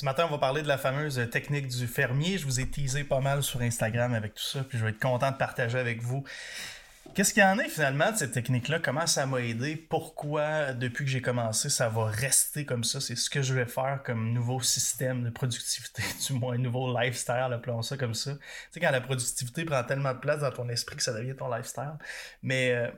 Ce matin, on va parler de la fameuse technique du fermier. Je vous ai teasé pas mal sur Instagram avec tout ça, puis je vais être content de partager avec vous. Qu'est-ce qu'il y en est finalement de cette technique-là? Comment ça m'a aidé? Pourquoi, depuis que j'ai commencé, ça va rester comme ça? C'est ce que je vais faire comme nouveau système de productivité, du moins nouveau lifestyle, appelons ça comme ça. Tu sais, quand la productivité prend tellement de place dans ton esprit que ça devient ton lifestyle. Mais euh,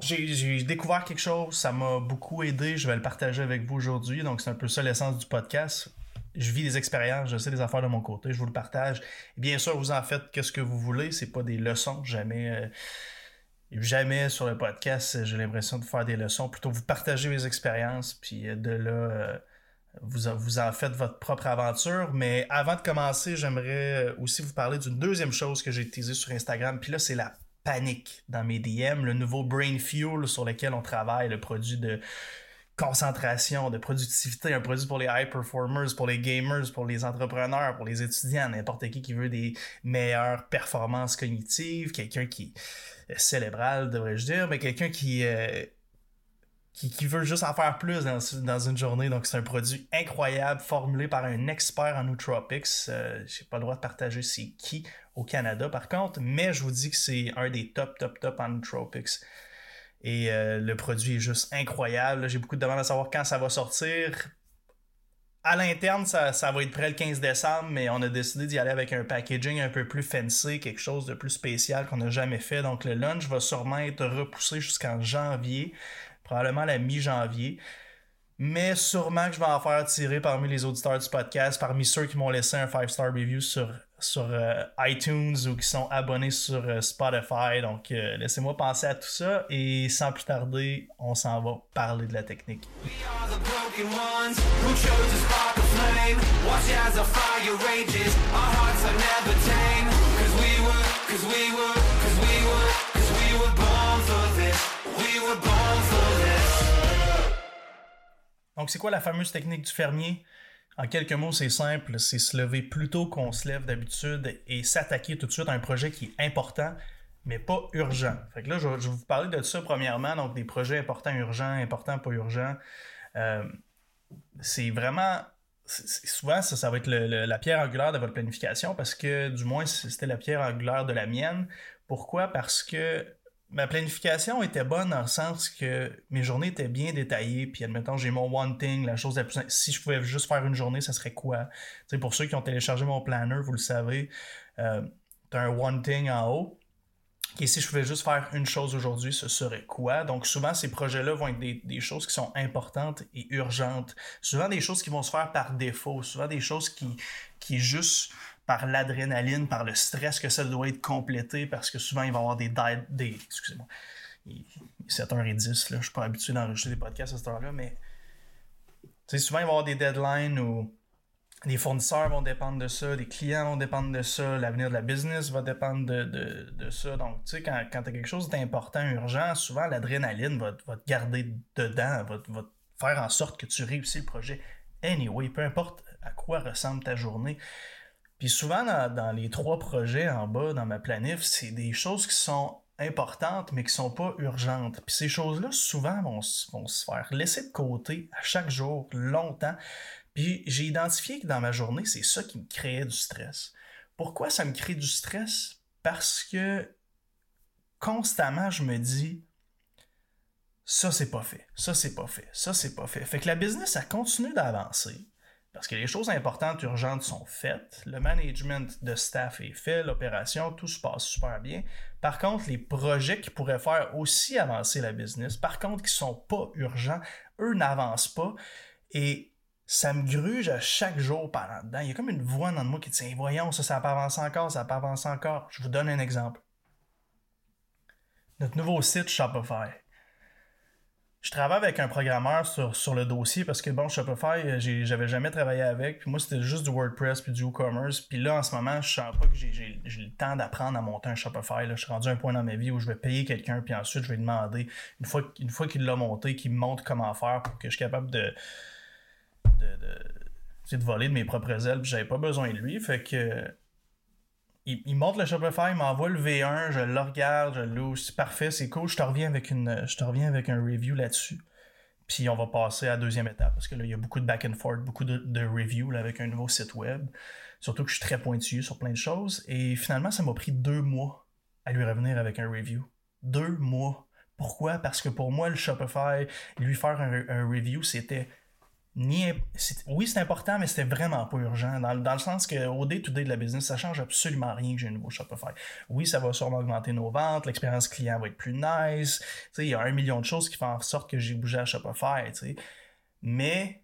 j'ai découvert quelque chose, ça m'a beaucoup aidé, je vais le partager avec vous aujourd'hui. Donc, c'est un peu ça l'essence du podcast. Je vis des expériences, je sais des affaires de mon côté, je vous le partage. bien sûr, vous en faites ce que vous voulez, c'est pas des leçons, jamais. Euh, jamais sur le podcast, j'ai l'impression de faire des leçons. Plutôt, vous partagez mes expériences, puis euh, de là, euh, vous, vous en faites votre propre aventure. Mais avant de commencer, j'aimerais aussi vous parler d'une deuxième chose que j'ai utilisée sur Instagram. Puis là, c'est la panique dans mes DM, le nouveau Brain Fuel sur lequel on travaille, le produit de concentration, de productivité, un produit pour les high performers, pour les gamers, pour les entrepreneurs, pour les étudiants, n'importe qui qui veut des meilleures performances cognitives, quelqu'un qui est célébral, devrais-je dire, mais quelqu'un qui, euh, qui, veut juste en faire plus dans, une journée. Donc, c'est un produit incroyable, formulé par un expert en nootropics. Euh, Je n'ai pas le droit de partager c'est qui au Canada, par contre, mais je vous dis que c'est un des top, top, top en nootropics. Et euh, le produit est juste incroyable. J'ai beaucoup de demandes à savoir quand ça va sortir. À l'interne, ça, ça, va être prêt le 15 décembre, mais on a décidé d'y aller avec un packaging un peu plus fancy, quelque chose de plus spécial qu'on n'a jamais fait. Donc le lunch va sûrement être repoussé jusqu'en janvier probablement la mi-janvier. Mais sûrement que je vais en faire tirer parmi les auditeurs du podcast, parmi ceux qui m'ont laissé un 5-star review sur, euh, iTunes ou qui sont abonnés sur euh, Spotify. Donc, euh, laissez-moi penser à tout ça et sans plus tarder, on s'en va parler de la technique. Donc, c'est quoi la fameuse technique du fermier? En quelques mots, c'est simple, c'est se lever plus tôt qu'on se lève d'habitude et s'attaquer tout de suite à un projet qui est important, mais pas urgent. Fait que là, je, vais vous parler de ça premièrement, donc des projets importants, urgents, importants, pas urgents. Euh, c'est vraiment souvent, ça, ça va être la pierre angulaire de votre planification parce que, du moins, c'était la pierre angulaire de la mienne. Pourquoi? Parce que ma planification était bonne dans le sens que mes journées étaient bien détaillées. Puis, admettons, j'ai mon one thing, la chose la plus. Si je pouvais juste faire une journée, ça serait quoi? sais, pour ceux qui ont téléchargé mon planner, vous le savez, euh, un one thing en haut. Et si je pouvais juste faire une chose aujourd'hui, ce serait quoi? Donc, souvent, ces projets-là vont être des, des, choses qui sont importantes et urgentes. Souvent, des choses qui vont se faire par défaut. Souvent, des choses qui, qui juste par l'adrénaline, par le stress que ça doit être complété, parce que souvent, il va y avoir des... des excusez-moi. 7h10, là, je suis pas habitué d'enregistrer des podcasts à cette heure-là, mais souvent, il va y avoir des deadlines où les fournisseurs vont dépendre de ça, les clients vont dépendre de ça, l'avenir de la business va dépendre de, ça. Donc, tu sais, quand, quand tu as quelque chose d'important, urgent, souvent l'adrénaline va, te garder dedans, va, va faire en sorte que tu réussis le projet. Anyway, peu importe à quoi ressemble ta journée, puis souvent, dans, les trois projets en bas, dans ma planif, c'est des choses qui sont importantes, mais qui sont pas urgentes. Puis ces choses-là, souvent, vont, se faire laisser de côté à chaque jour, longtemps. Puis j'ai identifié que dans ma journée, c'est ça qui me créait du stress. Pourquoi ça me crée du stress? Parce que constamment, je me dis, ça c'est pas fait, ça c'est pas fait, ça c'est pas fait. Fait que la business, ça continue d'avancer. Parce que les choses importantes, urgentes sont faites, le management de staff est fait, l'opération, tout se passe super bien. Par contre, les projets qui pourraient faire aussi avancer la business, par contre, qui sont pas urgents, eux n'avancent pas. Et ça me gruge à chaque jour par là dedans. Il y a comme une voix dans moi qui dit Voyons, ça, ça n'a pas avancé encore, ça n'a pas avancé encore. Je vous donne un exemple. Notre nouveau site Shopify je travaille avec un programmeur sur, sur le dossier parce que bon, Shopify, euh, j'avais jamais travaillé avec. Puis moi, c'était juste du WordPress puis du WooCommerce. Puis là, en ce moment, je sens pas que j'ai le temps d'apprendre à monter un Shopify. Là. Je suis rendu à un point dans ma vie où je vais payer quelqu'un, puis ensuite, je vais demander, une fois, une fois qu'il l'a monté, qu'il me montre comment faire pour que je sois capable de, de, de, de voler de mes propres ailes. Puis j'avais pas besoin de lui. Fait que il, monte le Shopify, il m'envoie le V1, je le regarde, je le c'est parfait, c'est cool, je te reviens avec je avec un review là-dessus. Puis on va passer à la deuxième étape parce que là, il y a beaucoup de back and forth, beaucoup de, reviews avec un nouveau site web. Surtout que je suis très pointu sur plein de choses. Et finalement, ça m'a pris deux mois à lui revenir avec un review. Deux mois. Pourquoi? Parce que pour moi, le Shopify, lui faire un, review, c'était Oui, c'est important, mais c'était vraiment pas urgent. Dans, le sens qu'au day-to-day de la business, ça change absolument rien que j'ai un nouveau Shopify. Oui, ça va sûrement augmenter nos ventes, l'expérience client va être plus nice. Il y a un million de choses qui font en sorte que j'ai bougé à Shopify. Mais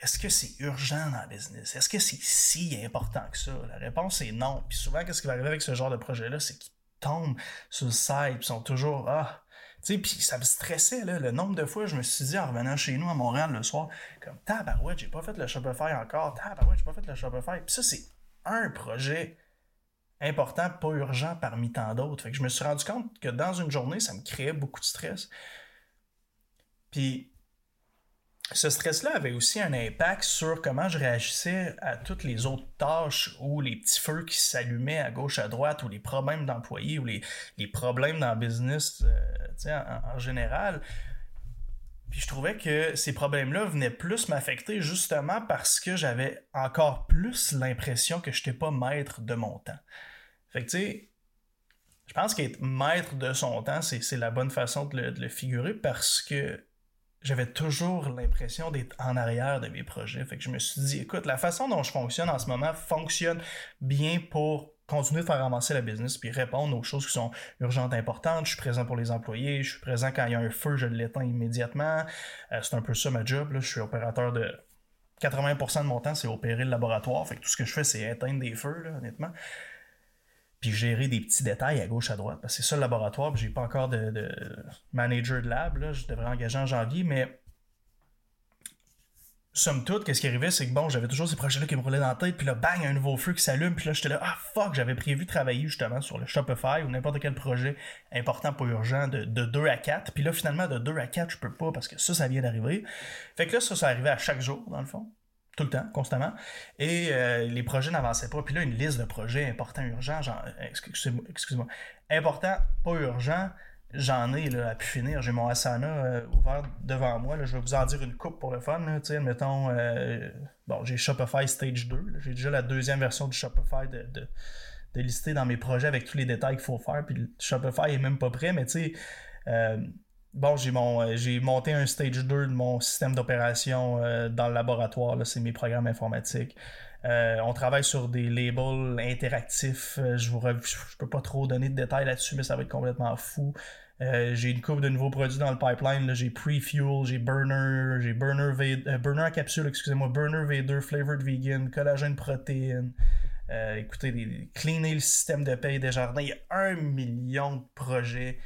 est-ce que c'est urgent dans le business? Est-ce que c'est si important que ça? La réponse est non. Puis souvent, qu'est-ce qui va arriver avec ce genre de projet-là? C'est qu'ils tombent sur le site, puis sont toujours Ah! Sais, puis ça me stressait, le nombre de fois je me suis dit en revenant chez nous à Montréal le soir, comme Tabarouette, j'ai pas fait le Shopify encore, Tabarouette, j'ai pas fait le Shopify. Puis ça, c'est un projet important, pas urgent parmi tant d'autres. Fait que je me suis rendu compte que dans une journée, ça me créait beaucoup de stress. Puis ce stress-là avait aussi un impact sur comment je réagissais à toutes les autres tâches ou les petits feux qui s'allumaient à gauche, à droite, ou les problèmes d'employés, ou les, problèmes dans le business euh, en, en, général. Puis je trouvais que ces problèmes-là venaient plus m'affecter justement parce que j'avais encore plus l'impression que je n'étais pas maître de mon temps. Fait que tu sais, je pense qu'être maître de son temps, c'est la bonne façon de le figurer parce que j'avais toujours l'impression d'être en arrière de mes projets. Fait que je me suis dit, écoute, la façon dont je fonctionne en ce moment fonctionne bien pour continuer de faire avancer la business puis répondre aux choses qui sont urgentes, importantes. Je suis présent pour les employés, je suis présent quand il y a un feu, je l'éteins immédiatement. Euh, c'est un peu ça ma job. Là. Je suis opérateur de 80% de mon temps, c'est opérer le laboratoire. Fait que tout ce que je fais, c'est éteindre des feux, là, honnêtement puis gérer des petits détails à gauche à droite. Parce que c'est ça le laboratoire, puis j'ai pas encore de, manager de lab, là, je devrais engager en janvier, mais somme toute, qu'est-ce qui arrivait, c'est que bon, j'avais toujours ces projets-là qui me roulaient dans la tête, puis là, bang, un nouveau feu qui s'allume, puis là, j'étais là, ah fuck, j'avais prévu travailler justement sur le Shopify ou n'importe quel projet important, pas urgent, de, de 2 à 4, puis là, finalement, de 2 à 4, je peux pas parce que ça, ça vient d'arriver. Fait que là, ça, ça arrivait à chaque jour, dans le fond tout le temps, constamment. Et euh, les projets n'avançaient pas. Puis là, une liste de projets importants, urgents, genre, excusez-moi, excusez important, pas urgent, j'en ai là, à pu finir. J'ai mon Asana euh, ouvert devant moi. Là. Je vais vous en dire une coupe pour le fun. Là, mettons, euh, bon, j'ai Shopify Stage 2. J'ai déjà la deuxième version du Shopify de, de, de, lister dans mes projets avec tous les détails qu'il faut faire. Puis Shopify est même pas prêt, mais tu sais bon, euh, j'ai monté un stage 2 de mon système d'opération euh, dans le laboratoire. C'est mes programmes informatiques. Euh, on travaille sur des labels interactifs. je je peux pas trop donner de détails là-dessus, mais ça va être complètement fou. j'ai une coupe de nouveaux produits dans le pipeline. J'ai Pre-Fuel, j'ai Burner, j'ai Burner, Burner à capsule, excusez-moi, Burner V2, Flavored Vegan, collagène protéine. écoutez, cleaner le système de paye des jardins. Il y a un million de projets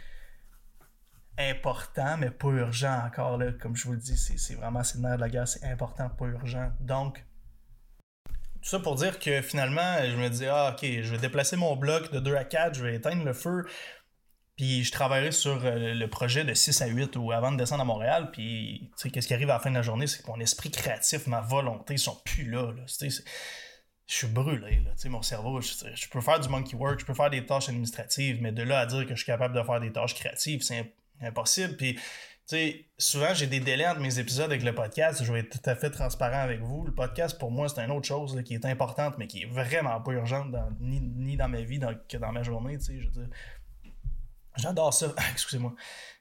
important, mais pas urgent encore. Là, comme je vous le dis, c'est vraiment c'est le nerf de la guerre, c'est important, pas urgent. Donc, tout ça pour dire que finalement, je me dis, ah, ok, je vais déplacer mon bloc de 2 à 4, je vais éteindre le feu, puis je travaillerai sur euh, le projet de 6 à 8 ou avant de descendre à Montréal. Puis, tu sais, qu'est-ce qui arrive à la fin de la journée, c'est que mon esprit créatif, ma volonté, sont plus là. là je suis brûlé, là, mon cerveau, je, peux faire du monkey work, je peux faire des tâches administratives, mais de là à dire que je suis capable de faire des tâches créatives, c'est impossible. Puis, tu sais, souvent, j'ai des délais entre mes épisodes avec le podcast. Je vais être tout à fait transparent avec vous. Le podcast, pour moi, c'est une autre chose qui est importante, mais qui est vraiment pas urgente ni, dans ma vie que dans ma journée. Tu sais, je veux dire. J'adore ça. Excusez-moi.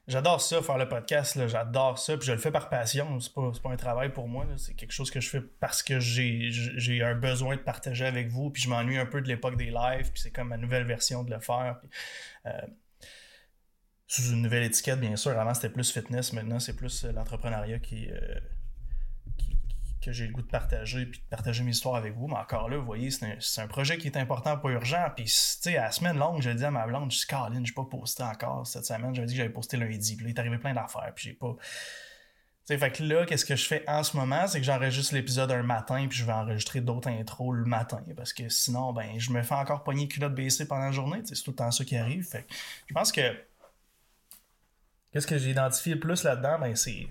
J'adore ça, faire le podcast. J'adore ça. Puis je le fais par passion. C'est pas, pas un travail pour moi. C'est quelque chose que je fais parce que j'ai un besoin de partager avec vous. Puis je m'ennuie un peu de l'époque des lives. Puis c'est comme ma nouvelle version de le faire. Puis, euh, sous une nouvelle étiquette, bien sûr. Avant, c'était plus fitness. Maintenant, c'est plus euh, l'entrepreneuriat euh, qui, que j'ai le goût de partager puis de partager mes histoires avec vous. Mais encore là, vous voyez, c'est un, projet qui est important, pas urgent. Puis, tu sais, à la semaine longue, je dit à ma blonde, je dis, Caroline, je pas posté encore cette semaine. J'avais dit que j'avais posté lundi. Puis là, il est arrivé plein d'affaires. Puis j'ai pas. sais, fait que là, qu'est-ce que je fais en ce moment, c'est que j'enregistre l'épisode un matin, puis je vais enregistrer d'autres intros le matin. Parce que sinon, ben, je me fais encore pogner culotte baissée pendant la journée. C'est tout le temps ça qui arrive. Fait je pense que Qu'est-ce que j'ai identifié le plus là-dedans? Ben, c'est,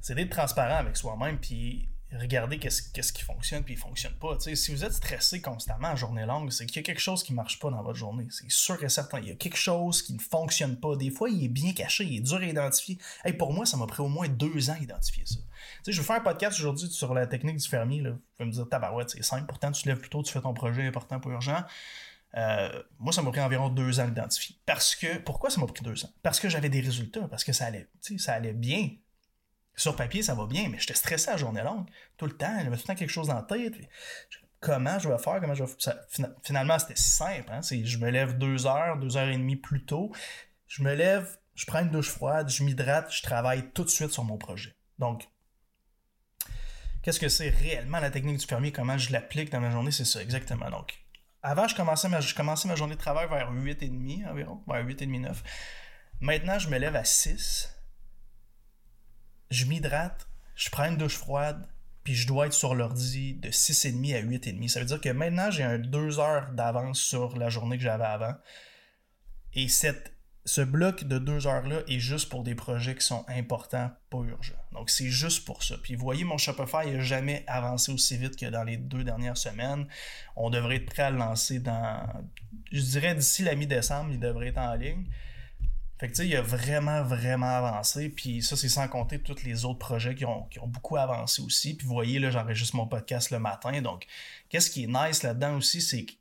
c'est, d'être transparent avec soi-même, puis regardez qu'est-ce qui fonctionne puis fonctionne pas. si vous êtes stressé constamment en journée longue, c'est qu'il y a quelque chose qui marche pas dans votre journée. C'est sûr et certain. Il y a quelque chose qui ne fonctionne pas. Des fois, il est bien caché, il est dur à identifier. Hey, pour moi, ça m'a pris au moins deux ans à identifier ça. je vais faire un podcast aujourd'hui sur la technique du fermier. Là. Vous pouvez me dire, tabarouette, c'est simple. Pourtant, tu lèves plus tôt, tu fais ton projet important, pas urgent. Euh, moi, ça m'a pris environ deux ans à l'identifier. Parce que, pourquoi ça m'a pris deux ans? Parce que j'avais des résultats, parce que ça allait, ça allait bien. Sur papier, ça va bien, mais j'étais stressé à journée longue, tout le temps. J'avais tout le temps quelque chose la tête. comment je vais faire? Comment je vais... finalement, c'était si simple. Hein? Je me lève deux heures, deux heures et demie plus tôt. Je me lève, je prends une douche froide, je m'hydrate, je travaille tout de suite sur mon projet. Donc, qu'est-ce que c'est réellement la technique du fermier? Comment je l'applique dans ma journée? C'est ça, exactement. Donc, avant, je commençais ma, journée de travail vers 8h30 environ, vers 8h30, 9. Maintenant, je me lève à 6 je m'hydrate, je prends une douche froide, puis je dois être sur l'ordi de 6,5 à 8,5. Ça veut dire que maintenant, j'ai un 2 heures d'avance sur la journée que j'avais avant. Et cette, ce bloc de 2 heures-là est juste pour des projets qui sont importants, pas urgents. Donc, c'est juste pour ça. Puis, vous voyez, mon Shopify n'a jamais avancé aussi vite que dans les deux dernières semaines. On devrait être prêt à le lancer dans, je dirais, d'ici la mi-décembre, il devrait être en ligne. Fait que tu sais, il a vraiment, vraiment avancé. Puis ça, c'est sans compter tous les autres projets qui ont, beaucoup avancé aussi. Puis vous voyez, là, j'enregistre mon podcast le matin. Donc, qu'est-ce qui est nice là-dedans aussi, c'est que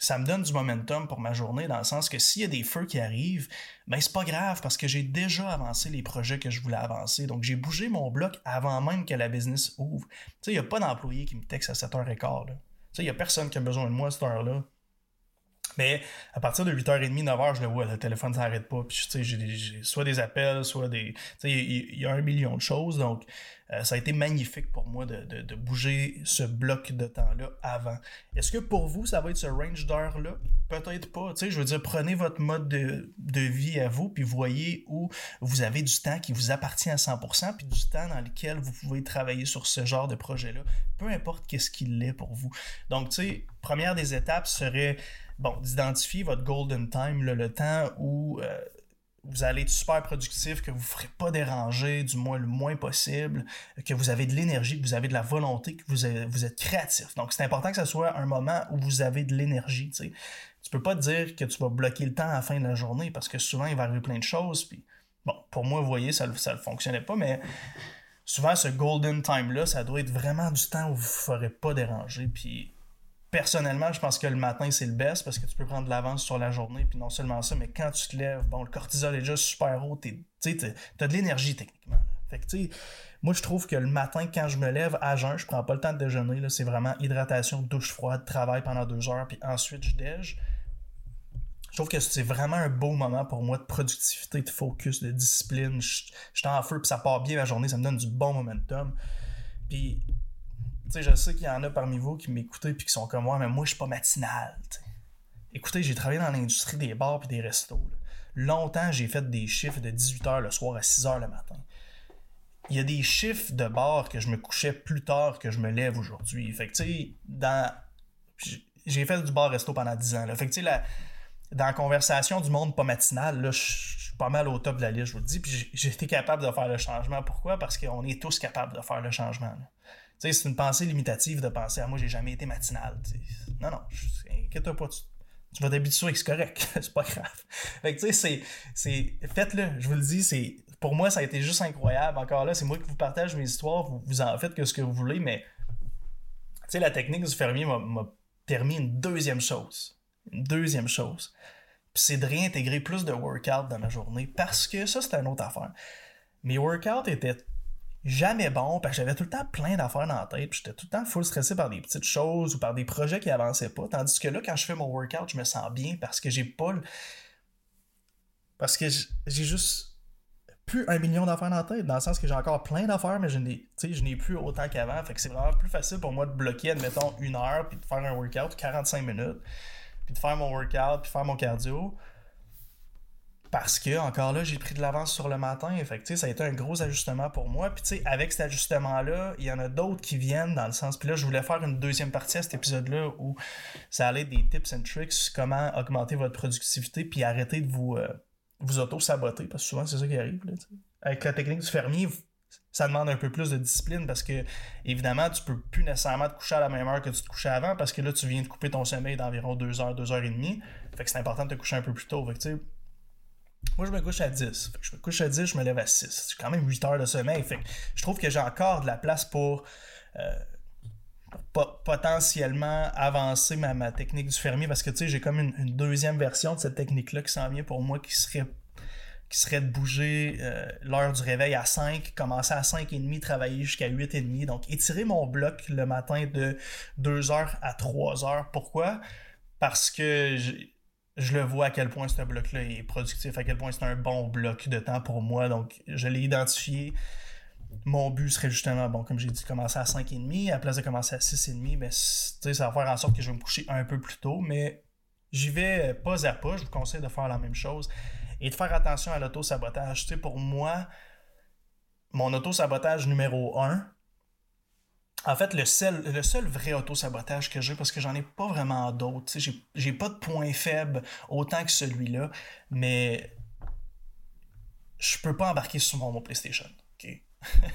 ça me donne du momentum pour ma journée dans le sens que s'il y a des feux qui arrivent, ben c'est pas grave parce que j'ai déjà avancé les projets que je voulais avancer. Donc j'ai bougé mon bloc avant même que la business ouvre. Tu sais, il n'y a pas d'employé qui me texte à 7h15. Tu sais, il n'y a personne qui a besoin de moi à cette heure-là. Mais à partir de 8h30, 9h, je le vois, le téléphone s'arrête pas. Puis, tu sais, j'ai soit des appels, soit des. Tu sais, il y, a un million de choses. Donc, euh, ça a été magnifique pour moi de, de, bouger ce bloc de temps-là avant. Est-ce que pour vous, ça va être ce range d'heures-là? Peut-être pas. Tu sais, je veux dire, prenez votre mode de, de, vie à vous, puis voyez où vous avez du temps qui vous appartient à 100%, puis du temps dans lequel vous pouvez travailler sur ce genre de projet-là. Peu importe qu'est-ce qu'il est pour vous. Donc, tu sais, première des étapes serait bon, d'identifier votre golden time, le temps où euh, vous allez être super productif, que vous ne ferez pas déranger, du moins le moins possible, que vous avez de l'énergie, que vous avez de la volonté, que vous, êtes, créatif. Donc, c'est important que ce soit un moment où vous avez de l'énergie. Tu ne peux pas te dire que tu vas bloquer le temps à la fin de la journée parce que souvent, il va arriver plein de choses. Puis, bon, pour moi, vous voyez, ça ne fonctionnait pas, mais souvent, ce golden time-là, ça doit être vraiment du temps où vous ne ferez pas déranger. Puis, personnellement, je pense que le matin, c'est le best parce que tu peux prendre de l'avance sur la journée. Puis non seulement ça, mais quand tu te lèves, bon, le cortisol est déjà super haut. Tu as de l'énergie techniquement. Fait que, tu sais, moi, je trouve que le matin, quand je me lève à jeun, je prends pas le temps de déjeuner. C'est vraiment hydratation, douche froide, travail pendant deux heures, puis ensuite je déj. Je trouve que c'est vraiment un beau moment pour moi de productivité, de focus, de discipline. Je, suis en feu, puis ça part bien la journée, ça me donne du bon momentum. Puis je sais qu'il y en a parmi vous qui m'écoutent et qui sont comme moi, mais moi, je suis pas matinal. Écoutez, j'ai travaillé dans l'industrie des bars et des restos. Longtemps, j'ai fait des chiffres de 18h le soir à 6h le matin. Il y a des chiffres de bars que je me couchais plus tard que je me lève aujourd'hui. Fait que, dans... J'ai fait du bar-resto pendant 10 ans. Fait que, dans la conversation du monde pas matinal, là, je suis pas mal au top de la liste, je vous le dis. Puis j'ai été capable de faire le changement. Pourquoi? Parce qu'on est tous capables de faire le changement c'est une pensée limitative de penser à moi, j'ai jamais été matinal. Non, non, inquiète-toi pas. Tu, vas t'habituer, c'est correct. c'est pas grave. Fait tu sais, c'est. Faites-le, je vous le dis, c'est. Pour moi, ça a été juste incroyable. Encore là, c'est moi qui vous partage mes histoires, vous, en faites que ce que vous voulez, mais tu sais, la technique du fermier m'a permis une deuxième chose. Une deuxième chose. C'est de réintégrer plus de workout dans ma journée parce que ça, c'était une autre affaire. Mes workouts étaient jamais bon parce que j'avais tout le temps plein d'affaires dans la tête. J'étais tout le temps full stressé par des petites choses ou par des projets qui avançaient pas. Tandis que là, quand je fais mon workout, je me sens bien parce que j'ai pas le... Parce que j'ai juste plus un million d'affaires dans la tête, dans le sens que j'ai encore plein d'affaires, mais je n'ai, je n'ai plus autant qu'avant. Fait que c'est vraiment plus facile pour moi de bloquer, admettons, une heure, puis de faire un workout, 45 minutes, puis de faire mon workout, puis faire mon cardio parce que, encore là, j'ai pris de l'avance sur le matin. Fait ça a été un gros ajustement pour moi. Puis, avec cet ajustement-là, il y en a d'autres qui viennent dans le sens. Puis là, je voulais faire une deuxième partie à cet épisode-là où ça allait être des tips and tricks, comment augmenter votre productivité, puis arrêter de vous, euh, vous auto-saboter. Parce que souvent, c'est ça qui arrive. avec la technique du fermier, ça demande un peu plus de discipline parce que, évidemment, tu peux plus nécessairement te coucher à la même heure que tu te couchais avant parce que là, tu viens de couper ton sommeil d'environ 2 heures, 2 heures et demie. Fait que c'est important de te coucher un peu plus tôt. Fait que, moi, je me couche à 10. Fait que je me couche à 10, je me lève à 6. C'est quand même 8 heures de sommeil. Je trouve que j'ai encore de la place pour, euh, potentiellement avancer ma, technique du fermier parce que, tu sais, j'ai comme une, une, deuxième version de cette technique-là qui s'en vient pour moi qui serait qui serait de bouger euh, l'heure du réveil à 5, commencer à 5h30, travailler jusqu'à 8h30. Donc, étirer mon bloc le matin de 2h à 3h. Pourquoi? Parce que je, le vois à quel point ce bloc-là est productif, à quel point c'est un bon bloc de temps pour moi. Donc, je l'ai identifié. Mon but serait justement, bon, comme j'ai dit, commencer à 5h30. À la place de commencer à 6h30, ben, ça va faire en sorte que je vais me coucher un peu plus tôt. Mais j'y vais pas à pas. Je vous conseille de faire la même chose et de faire attention à l'auto-sabotage. Pour moi, mon auto-sabotage numéro un, en fait, le seul, le seul vrai auto-sabotage que j'ai, parce que j'en ai pas vraiment d'autres, sais, j'ai pas de point faible autant que celui-là, mais je peux pas embarquer sur mon, PlayStation. ok?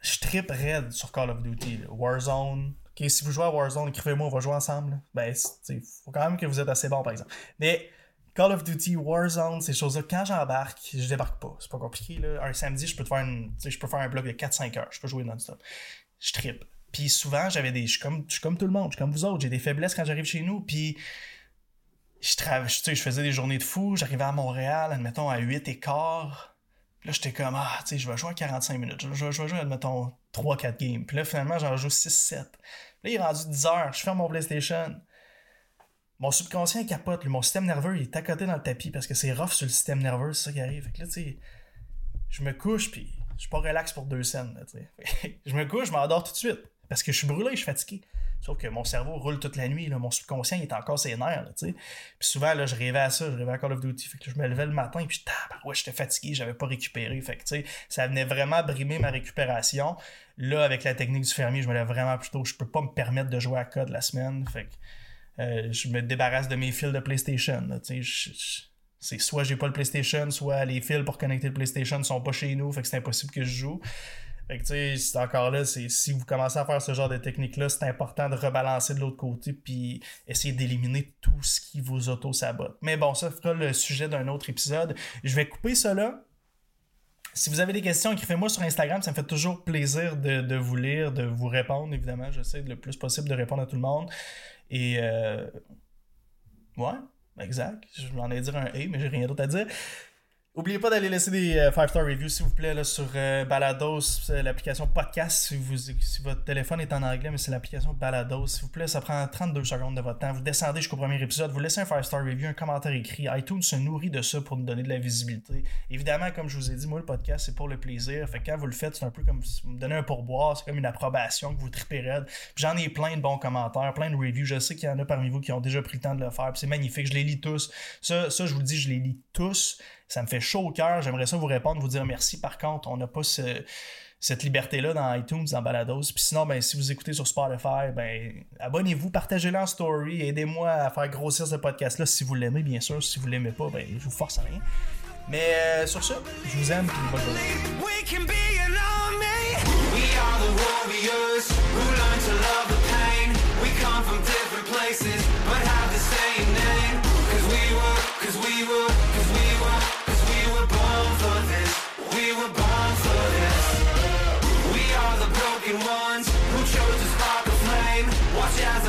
Je tripe raide sur Call of Duty. Warzone. si vous jouez à Warzone, écrivez-moi, on va jouer ensemble. Ben, il faut quand même que vous êtes assez bon, par exemple. Mais Call of Duty, Warzone, ces choses-là, quand j'embarque, je débarque pas. C'est pas compliqué. Là. Un samedi, je peux faire je peux faire un bloc de 4-5 heures. Je peux jouer non-stop. Je tripe. Puis souvent, j'avais des. Je suis comme, comme tout le monde, je suis comme vous autres. J'ai des faiblesses quand j'arrive chez nous. Puis je, travaille, je faisais des journées de fou. J'arrivais à Montréal, admettons, à 8 et quart. Là, j'étais comme, ah, tu sais, je vais jouer à 45 minutes. Je vais, je vais jouer, admettons, 3-4 games. Puis là, finalement, j'en joue 6-7. Là, il est rendu 10 heures. Je ferme mon PlayStation mon subconscient capote, mon système nerveux il est à dans le tapis parce que c'est rough sur le système nerveux, c'est ça qui arrive. Fait que là, tu sais, je me couche puis je suis pas relax pour deux scènes, je me couche, je m'endors tout de suite parce que je suis brûlé, je suis fatigué. Sauf que mon cerveau roule toute la nuit, là, mon subconscient est encore ses nerfs, sais. Puis souvent, là, je rêvais à ça, je rêvais à Call of Duty. Fait que je me levais le matin, puis ouais, j'étais fatigué, j'avais pas récupéré. Fait que, ça venait vraiment brimer ma récupération. Là, avec la technique du fermier, je me lève vraiment plus tôt. Je peux pas me permettre de jouer à code la semaine. Fait que euh, je me débarrasse de mes fils de PlayStation. c'est soit j'ai pas le PlayStation, soit les fils pour connecter le PlayStation sont pas chez nous, c'est impossible que je joue. Fait que encore là, si vous commencez à faire ce genre de technique-là, c'est important de rebalancer de l'autre côté puis essayer d'éliminer tout ce qui vous auto-sabote. Mais bon, ça fera le sujet d'un autre épisode. Je vais couper cela. Si vous avez des questions, écrivez-moi sur Instagram. Ça me fait toujours plaisir de, de vous lire, de vous répondre. Évidemment, j'essaie le plus possible de répondre à tout le monde. Et euh, ouais, exact. Je m'en ai dire un A, mais j'ai rien d'autre à dire. N'oubliez pas d'aller laisser des 5-star euh, reviews, s'il vous plaît, là, sur euh, Balados, l'application podcast, si, vous, si votre téléphone est en anglais, mais c'est l'application Balados. S'il vous plaît, ça prend 32 secondes de votre temps. Vous descendez jusqu'au premier épisode, vous laissez un 5-star review, un commentaire écrit. iTunes se nourrit de ça pour nous donner de la visibilité. Évidemment, comme je vous ai dit, moi, le podcast, c'est pour le plaisir. Fait quand vous le faites, c'est un peu comme si vous me donnez un pourboire, c'est comme une approbation que vous tripez raide. j'en ai plein de bons commentaires, plein de reviews. Je sais qu'il y en a parmi vous qui ont déjà pris le temps de le faire. c'est magnifique, je les lis tous. Ça, ça, je vous le dis, je les lis tous. Ça me fait chaud au cœur. J'aimerais ça vous répondre, vous dire merci. Par contre, on n'a pas cette liberté-là dans iTunes, dans Balados. Puis sinon, ben, si vous écoutez sur Spotify, ben, abonnez-vous, partagez-le en story, aidez-moi à faire grossir ce podcast-là si vous l'aimez, bien sûr. Si vous l'aimez pas, ben, je vous force à rien. Mais euh, sur ce, je vous aime, puis bonne journée. fire rages, our hearts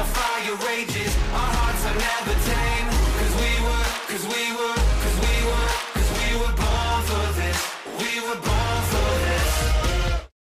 the fire rages.